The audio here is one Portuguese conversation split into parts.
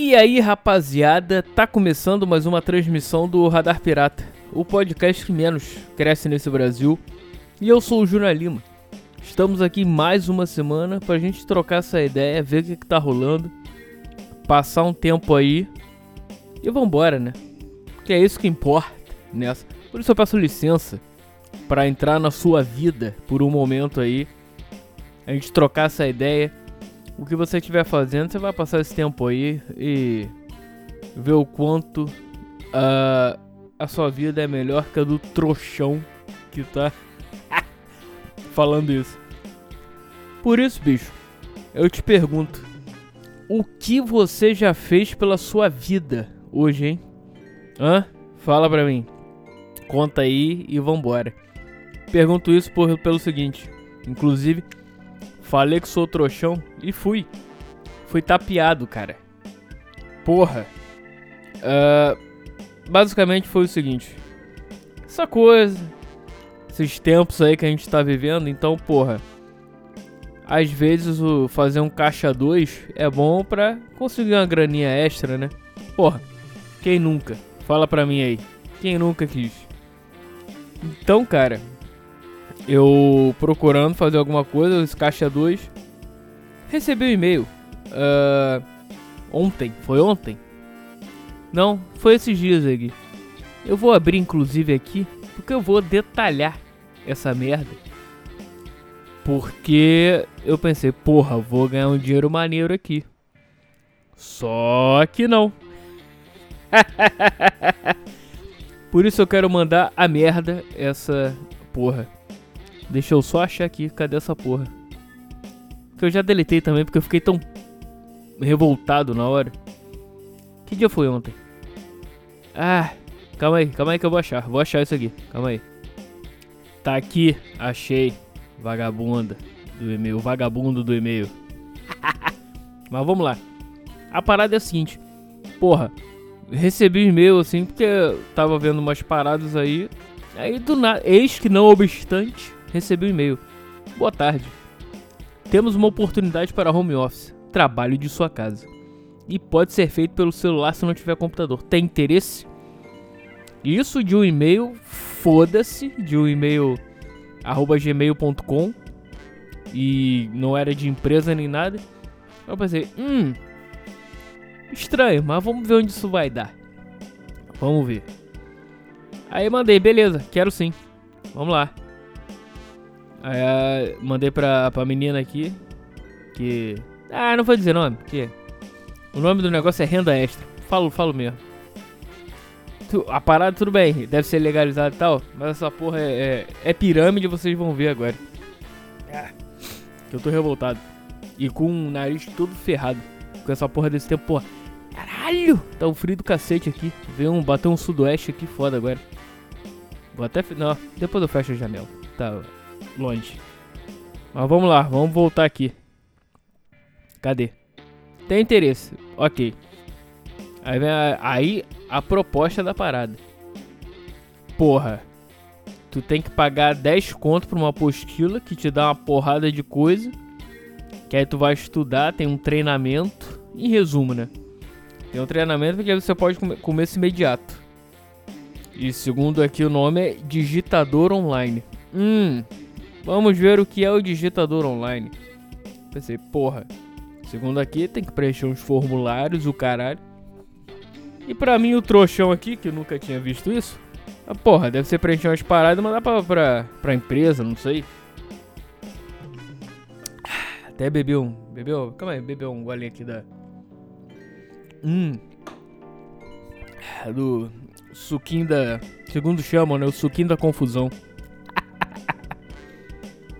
E aí, rapaziada, tá começando mais uma transmissão do Radar Pirata, o podcast que menos cresce nesse Brasil. E eu sou o Júnior Lima. Estamos aqui mais uma semana pra gente trocar essa ideia, ver o que, que tá rolando, passar um tempo aí e vambora, né? Que é isso que importa nessa. Por isso eu peço licença para entrar na sua vida por um momento aí, a gente trocar essa ideia. O que você estiver fazendo, você vai passar esse tempo aí e ver o quanto uh, a sua vida é melhor que a do trouxão que tá falando isso. Por isso, bicho, eu te pergunto: o que você já fez pela sua vida hoje, hein? Hã? Fala pra mim. Conta aí e vambora. Pergunto isso por, pelo seguinte: inclusive, falei que sou trouxão e fui. Fui tapeado, cara. Porra. Uh, basicamente foi o seguinte: essa coisa, esses tempos aí que a gente tá vivendo, então, porra. Às vezes o fazer um caixa 2 é bom pra conseguir uma graninha extra, né? Porra, quem nunca? Fala pra mim aí. Quem nunca quis? Então, cara, eu procurando fazer alguma coisa, esse caixa 2, recebi um e-mail. Uh, ontem, foi ontem? Não, foi esses dias aqui. Eu vou abrir inclusive aqui, porque eu vou detalhar essa merda. Porque eu pensei, porra, vou ganhar um dinheiro maneiro aqui. Só que não. Por isso eu quero mandar a merda essa porra. Deixa eu só achar aqui, cadê essa porra? Que eu já deletei também porque eu fiquei tão revoltado na hora. Que dia foi ontem? Ah, calma aí, calma aí que eu vou achar. Vou achar isso aqui, calma aí. Tá aqui, achei. Vagabunda do e-mail, vagabundo do e-mail. Mas vamos lá. A parada é a seguinte. Porra, recebi e-mail assim porque eu tava vendo umas paradas aí. Aí do nada, eis que não obstante, recebi um e-mail. Boa tarde. Temos uma oportunidade para home office, trabalho de sua casa. E pode ser feito pelo celular se não tiver computador. Tem interesse? Isso de um e-mail, foda-se, de um e-mail arroba gmail.com e não era de empresa nem nada. Eu pensei, hum, estranho, mas vamos ver onde isso vai dar. Vamos ver. Aí mandei, beleza, quero sim. Vamos lá. Aí mandei pra, pra menina aqui. Que. Ah, não vou dizer nome, porque. O nome do negócio é renda extra. Falo, falo mesmo. A parada tudo bem, deve ser legalizado e tal, mas essa porra é, é, é pirâmide, vocês vão ver agora. Ah, que eu tô revoltado. E com o nariz todo ferrado. Com essa porra desse tempo, porra. Caralho! Tá um frio do cacete aqui. Veio um, bateu um sudoeste aqui foda agora. Vou até. Não, depois eu fecho a janela. Tá, longe. Mas vamos lá, vamos voltar aqui. Cadê? Tem interesse, ok. Aí vem a, aí a proposta da parada. Porra, tu tem que pagar 10 conto pra uma apostila que te dá uma porrada de coisa. Que aí tu vai estudar, tem um treinamento. Em resumo, né? Tem um treinamento que você pode comer começo imediato. E segundo aqui o nome é Digitador Online. Hum, Vamos ver o que é o digitador online. Pensei, porra. Segundo aqui, tem que preencher uns formulários, o caralho. E pra mim, o trouxão aqui, que eu nunca tinha visto isso. Ah, porra, deve ser preencher umas paradas e mandar pra, pra, pra empresa, não sei. Até bebeu um. Bebeu. Calma aí, bebeu um golinho aqui da. Hum. Do suquinho da. Segundo chamam, né? O suquinho da confusão.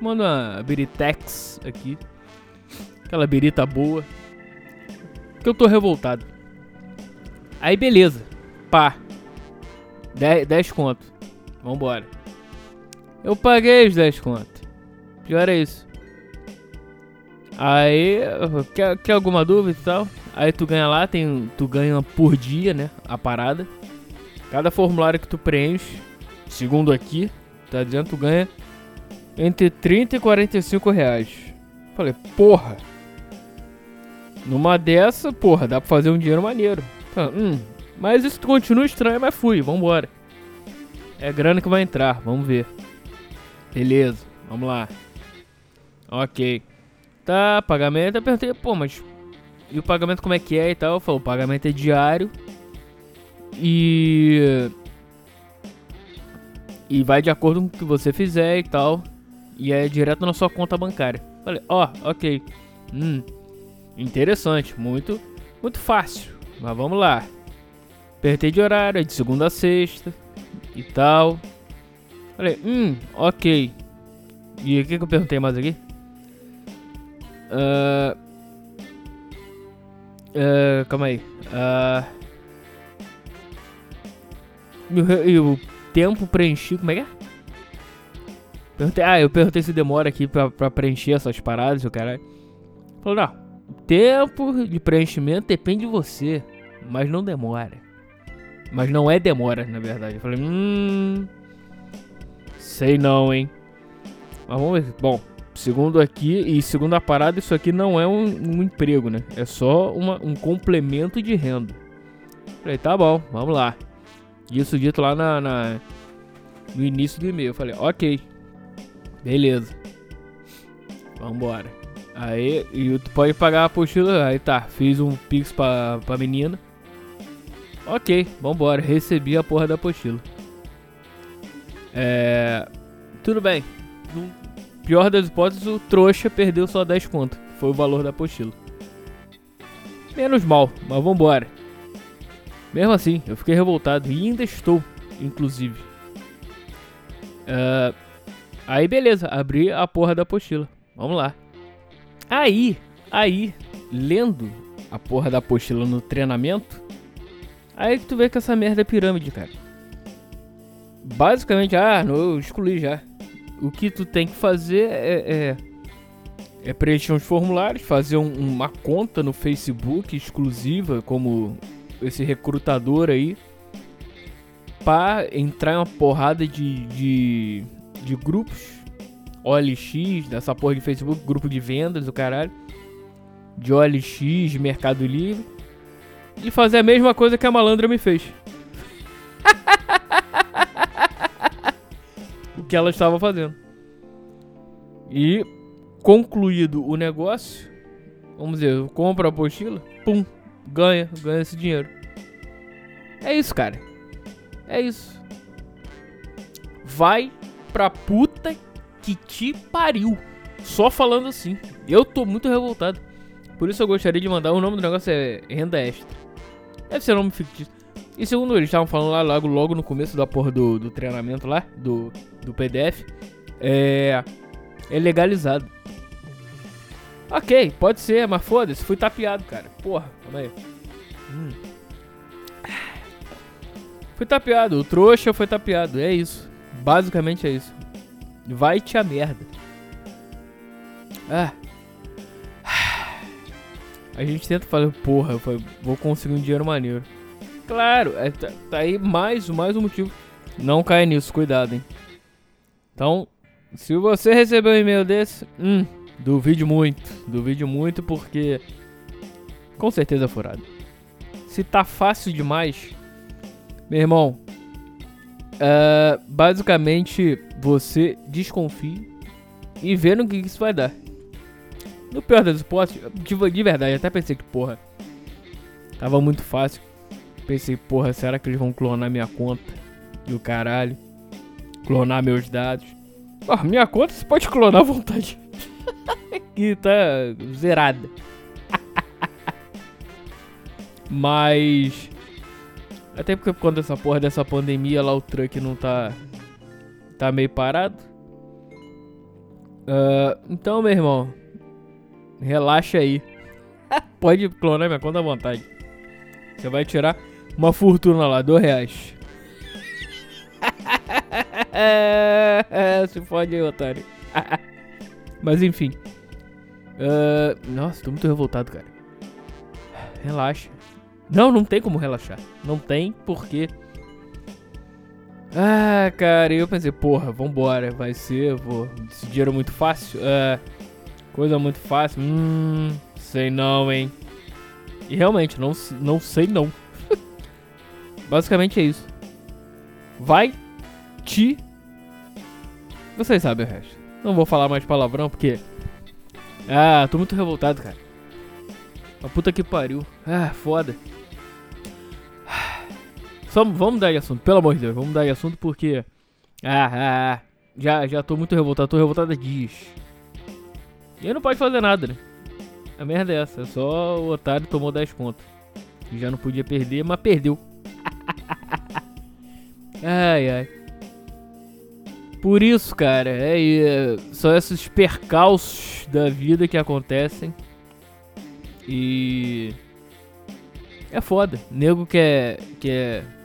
Manda uma Biritex aqui. Aquela birita boa. Que eu tô revoltado. Aí beleza. Pá. 10, 10 conto. Vambora. Eu paguei os 10 conto. Pior é isso. Aí, quer, quer alguma dúvida e tal? Aí tu ganha lá, tem, tu ganha por dia, né? A parada. Cada formulário que tu preenche, segundo aqui, tá dizendo, tu ganha entre 30 e 45 reais. Falei, porra. Numa dessa, porra, dá pra fazer um dinheiro maneiro. Hum, mas isso continua estranho, mas fui, vambora. É grana que vai entrar, vamos ver. Beleza, vamos lá. Ok. Tá, pagamento. Eu perguntei, pô, mas. E o pagamento como é que é e tal? Falou, o pagamento é diário. E. E vai de acordo com o que você fizer e tal. E é direto na sua conta bancária. Falei, ó, oh, ok. Hum. Interessante, muito, muito fácil. Mas vamos lá. Apertei de horário, é de segunda a sexta e tal. Falei, hum, ok. E o que, que eu perguntei mais aqui? Uh, uh, calma aí. Uh, e o tempo preenchido, como é que é? Perguntei, ah, eu perguntei se demora aqui pra, pra preencher essas paradas, o caralho. Falou, não, tempo de preenchimento depende de você, mas não demora. Mas não é demora, na verdade. Eu falei, hum. Sei não, hein. Mas vamos ver. Bom, segundo aqui, e segundo a parada, isso aqui não é um, um emprego, né? É só uma, um complemento de renda. Falei, tá bom, vamos lá. Isso dito lá na, na no início do e-mail. Eu falei, ok. Beleza. Vambora. Aí, e tu pode pagar a apostila. Aí tá, fiz um pix pra, pra menina. Ok, vambora. Recebi a porra da apostila. É. Tudo bem. No pior das hipóteses, o trouxa perdeu só 10 conto. Foi o valor da apostila. Menos mal, mas vambora. Mesmo assim, eu fiquei revoltado e ainda estou, inclusive. Uh, aí beleza, abri a porra da apostila. Vamos lá. Aí, aí, lendo a porra da apostila no treinamento, aí que tu vê que essa merda é pirâmide, cara. Basicamente, ah, eu excluí já. O que tu tem que fazer é, é, é preencher uns formulários, fazer um, uma conta no Facebook exclusiva, como esse recrutador aí para entrar em uma porrada de, de, de grupos OLX, dessa porra de Facebook, grupo de vendas, o caralho, de OLX, Mercado Livre, e fazer a mesma coisa que a malandra me fez. o que ela estava fazendo. E concluído o negócio, vamos dizer, eu compro a apostila, pum, ganha, ganha esse dinheiro. É isso, cara. É isso. Vai pra puta que te pariu. Só falando assim. Eu tô muito revoltado. Por isso eu gostaria de mandar. O nome do negócio é renda extra. Deve ser nome fictício. E segundo eles estavam falando lá logo, logo no começo da porra do, do treinamento lá, do, do PDF, é. É legalizado. Ok, pode ser, mas foda-se, fui tapeado, cara. Porra, calma aí. Hum. Fui tapeado, o trouxa foi tapeado, é isso. Basicamente é isso. Vai-te a merda. Ah. A gente tenta falar, porra, vou conseguir um dinheiro maneiro. Claro, é, tá, tá aí mais, mais um motivo. Não caia nisso, cuidado, hein. Então, se você recebeu um e-mail desse, hum, Duvide muito, duvide muito porque com certeza é furado. Se tá fácil demais, meu irmão, uh, basicamente você desconfia e vê no que isso vai dar. No pior das hipóteses, de, de verdade, até pensei que, porra, tava muito fácil. Pensei, porra, será que eles vão clonar minha conta? E o caralho. Clonar meus dados. Ah, minha conta você pode clonar à vontade que tá zerada. Mas. Até porque por conta dessa porra dessa pandemia lá o truck não tá. Tá meio parado. Uh, então, meu irmão. Relaxa aí. Pode clonar minha conta à vontade. Você vai tirar uma fortuna lá, dois reais. Se fode aí, otário. Mas enfim. Uh, nossa, tô muito revoltado, cara. Relaxa. Não, não tem como relaxar. Não tem porque. Ah, cara, eu pensei, porra, vambora, vai ser, vou. Esse dinheiro é muito fácil. Uh, coisa muito fácil. Hum, sei não, hein. E realmente, não, não sei não. Basicamente é isso. Vai te. Vocês sabem o resto. Não vou falar mais palavrão porque. Ah, tô muito revoltado, cara. A puta que pariu. Ah, foda. Vamos mudar de assunto, pelo amor de Deus, vamos de assunto porque. Ah, ah, ah. Já, já tô muito revoltado, tô revoltado há dias. E aí não pode fazer nada, né? A merda é essa, só o otário tomou 10 pontos. Já não podia perder, mas perdeu. ai, ai. Por isso, cara, é, é, são esses percalços da vida que acontecem. E. É foda. Nego quer, quer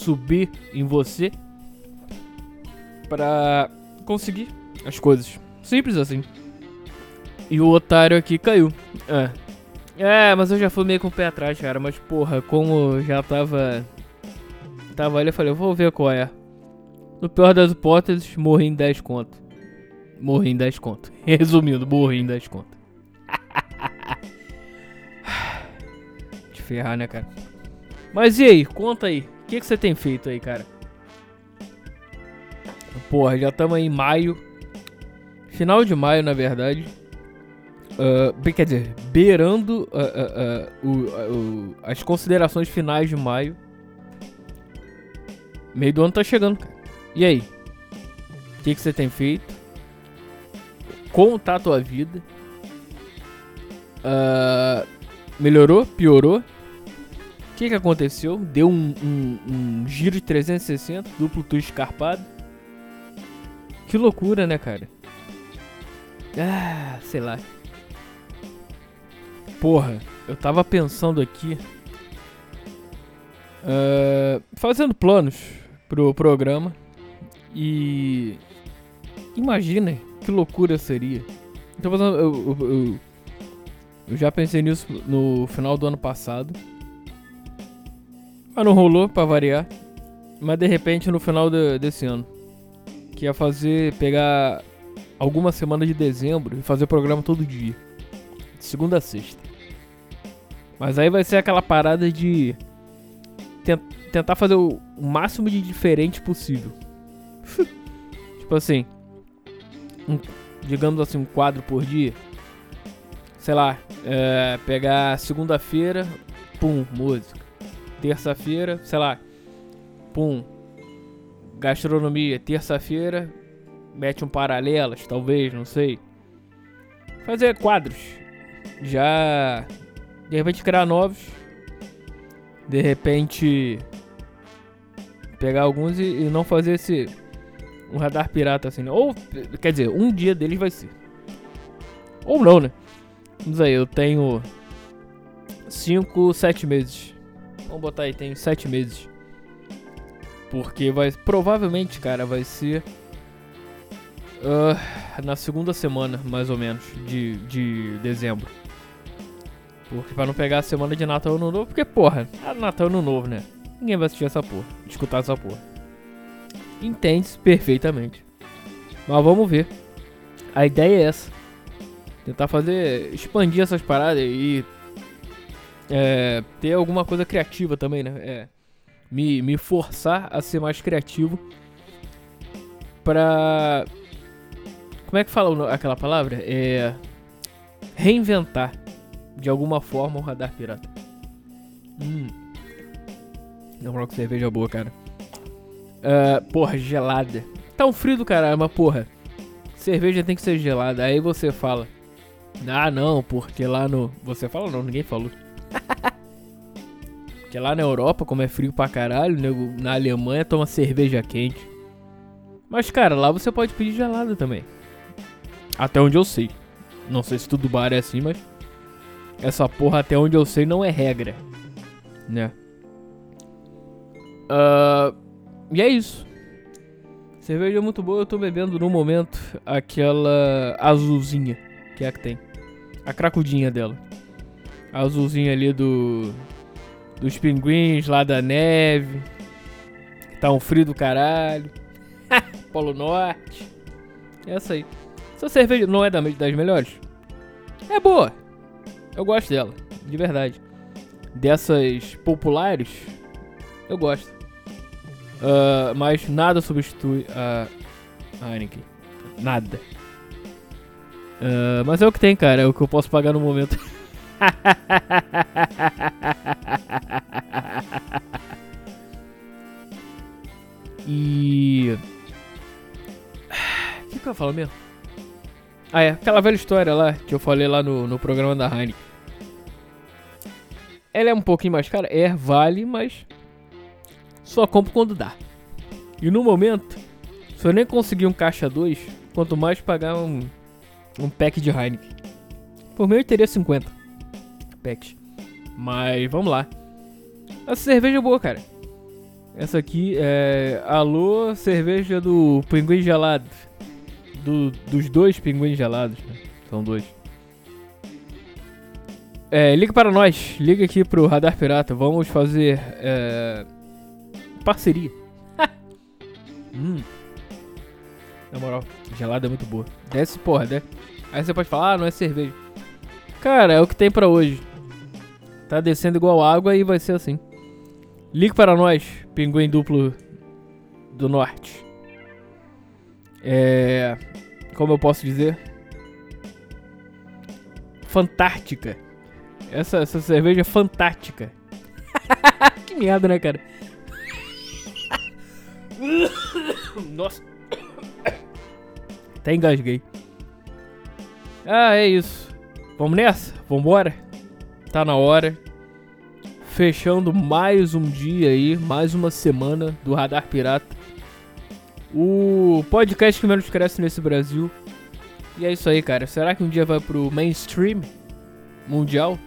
subir em você pra conseguir as coisas. Simples assim. E o otário aqui caiu. É. É, mas eu já fui meio com o pé atrás, cara. Mas porra, como já tava. Tava ali, eu falei, eu vou ver qual é. No pior das hipóteses, morri em 10 conto. Morri em 10 conto. Resumindo, morri em 10 conto. De ferrar, né, cara? Mas e aí? Conta aí. Que, que você tem feito aí, cara? Porra, já estamos em maio. Final de maio, na verdade. Uh, quer dizer, beirando uh, uh, as considerações finais de maio. Meio do ano tá chegando, cara. E aí? O que, você tem feito? Como tá a tua vida? Melhorou? Piorou? Que, que aconteceu? Deu um, um, um, giro de 360, duplo twist escarpado. Que loucura, né, cara? Ah, sei lá. Porra, eu tava pensando aqui. Uh, fazendo planos pro programa. E. Imagina que loucura seria. Então, eu, eu, eu, eu já pensei nisso no final do ano passado. Mas não rolou pra variar. Mas de repente no final de, desse ano. Que ia fazer. pegar alguma semana de dezembro e fazer o programa todo dia. De segunda a sexta. Mas aí vai ser aquela parada de. Tentar fazer o máximo de diferente possível. tipo assim, um, digamos assim, um quadro por dia. Sei lá, é, pegar segunda-feira, pum, música. Terça-feira, sei lá, pum, gastronomia. Terça-feira, mete um paralelas, talvez, não sei. Fazer quadros. Já. De repente criar novos. De repente pegar alguns e, e não fazer esse um radar pirata assim. Né? Ou, quer dizer, um dia deles vai ser. Ou não, né? Vamos aí, eu tenho 5, 7 meses. Vamos botar aí, tenho 7 meses. Porque vai. Provavelmente, cara, vai ser. Uh, na segunda semana, mais ou menos, de, de dezembro. Porque pra não pegar a semana de Natal Ano Novo, porque, porra, é Natal Ano Novo, né? ninguém vai assistir essa porra, escutar essa porra. Entende-se perfeitamente. Mas vamos ver. A ideia é essa. Tentar fazer. expandir essas paradas e. É, ter alguma coisa criativa também, né? É, me, me forçar a ser mais criativo. Pra. Como é que fala aquela palavra? É. Reinventar de alguma forma o radar pirata. Hum. Não coloco cerveja boa, cara. Uh, porra, gelada. Tá um frio do caramba, porra. Cerveja tem que ser gelada. Aí você fala. Ah, não, porque lá no. Você fala não, ninguém falou. porque lá na Europa, como é frio pra caralho, na Alemanha toma cerveja quente. Mas, cara, lá você pode pedir gelada também. Até onde eu sei. Não sei se tudo bar é assim, mas. Essa porra, até onde eu sei, não é regra. Né? Uh, e é isso. Cerveja é muito boa, eu tô bebendo no momento aquela azulzinha, que é a que tem. A cracudinha dela. A azulzinha ali do. Dos pinguins lá da neve. Tá um frio do caralho. Polo Norte. Essa aí. Essa cerveja não é das melhores? É boa. Eu gosto dela. De verdade. Dessas populares, eu gosto. Uh, mas nada substitui a Heineken. Nada. Uh, mas é o que tem, cara. É o que eu posso pagar no momento. e. O que, que eu falo mesmo? Ah, é. Aquela velha história lá que eu falei lá no, no programa da Heineken. Ela é um pouquinho mais cara? É, vale, mas. Só compro quando dá. E no momento, se eu nem conseguir um caixa 2, quanto mais pagar um, um pack de Heineken. Por mim eu teria 50 packs. Mas vamos lá. Essa cerveja é boa, cara. Essa aqui é. Alô, cerveja do Pinguim Gelado. Do, dos dois pinguins gelados. Né? São dois. É, liga para nós. Liga aqui pro Radar Pirata. Vamos fazer. É, parceria. hum. Na moral, gelada é muito boa. Desce, porra, né? Aí você pode falar, ah, não é cerveja. Cara, é o que tem para hoje. Tá descendo igual água e vai ser assim. Ligue para nós, pinguim duplo do norte. É. Como eu posso dizer? Fantástica. Essa, essa cerveja é fantástica. que merda, né, cara? Nossa. Até engasguei. Ah, é isso. Vamos nessa? Vambora? Tá na hora. Fechando mais um dia aí, mais uma semana do Radar Pirata. O podcast que menos cresce nesse Brasil. E é isso aí, cara. Será que um dia vai pro mainstream mundial?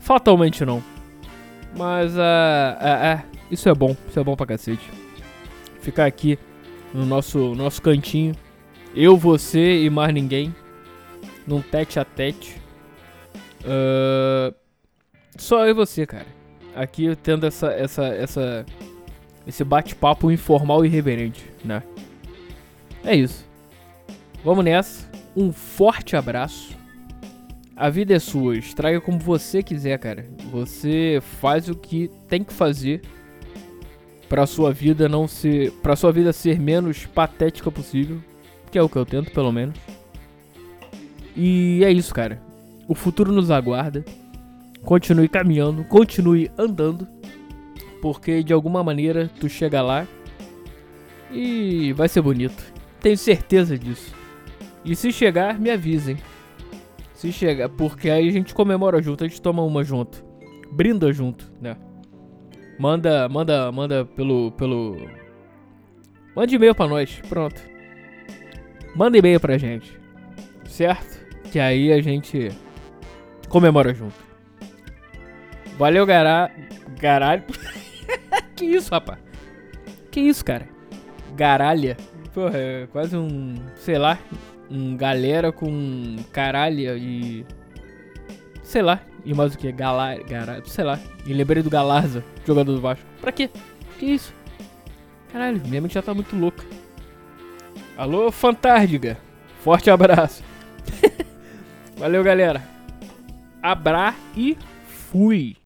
Fatalmente não. Mas, uh, uh, uh, isso é bom. Isso é bom pra cacete. Ficar aqui no nosso, nosso cantinho. Eu, você e mais ninguém num tete a tete. Uh, só eu e você, cara. Aqui tendo essa, essa, essa, esse bate-papo informal e irreverente, né? É isso. Vamos nessa. Um forte abraço. A vida é sua. Estraga como você quiser, cara. Você faz o que tem que fazer para sua vida não ser, para sua vida ser menos patética possível, que é o que eu tento, pelo menos. E é isso, cara. O futuro nos aguarda. Continue caminhando, continue andando, porque de alguma maneira tu chega lá e vai ser bonito. Tenho certeza disso. E se chegar, me avisem. Se chegar, porque aí a gente comemora junto, a gente toma uma junto. Brinda junto, né? Manda, manda, manda pelo pelo Manda e-mail para nós, pronto. Manda e-mail pra gente. Certo? Que aí a gente comemora junto. Valeu, gará. Garalho. que isso, rapaz? Que isso, cara? Garalha. Porra, é quase um. Sei lá. Um galera com caralha e. Sei lá. E mais o que? Galar. Sei lá. E lembrei do Galarza, jogador do Vasco. Pra quê? Que isso? Caralho, minha mente já tá muito louca. Alô, Fantárdiga. Forte abraço. Valeu, galera. Abra e fui.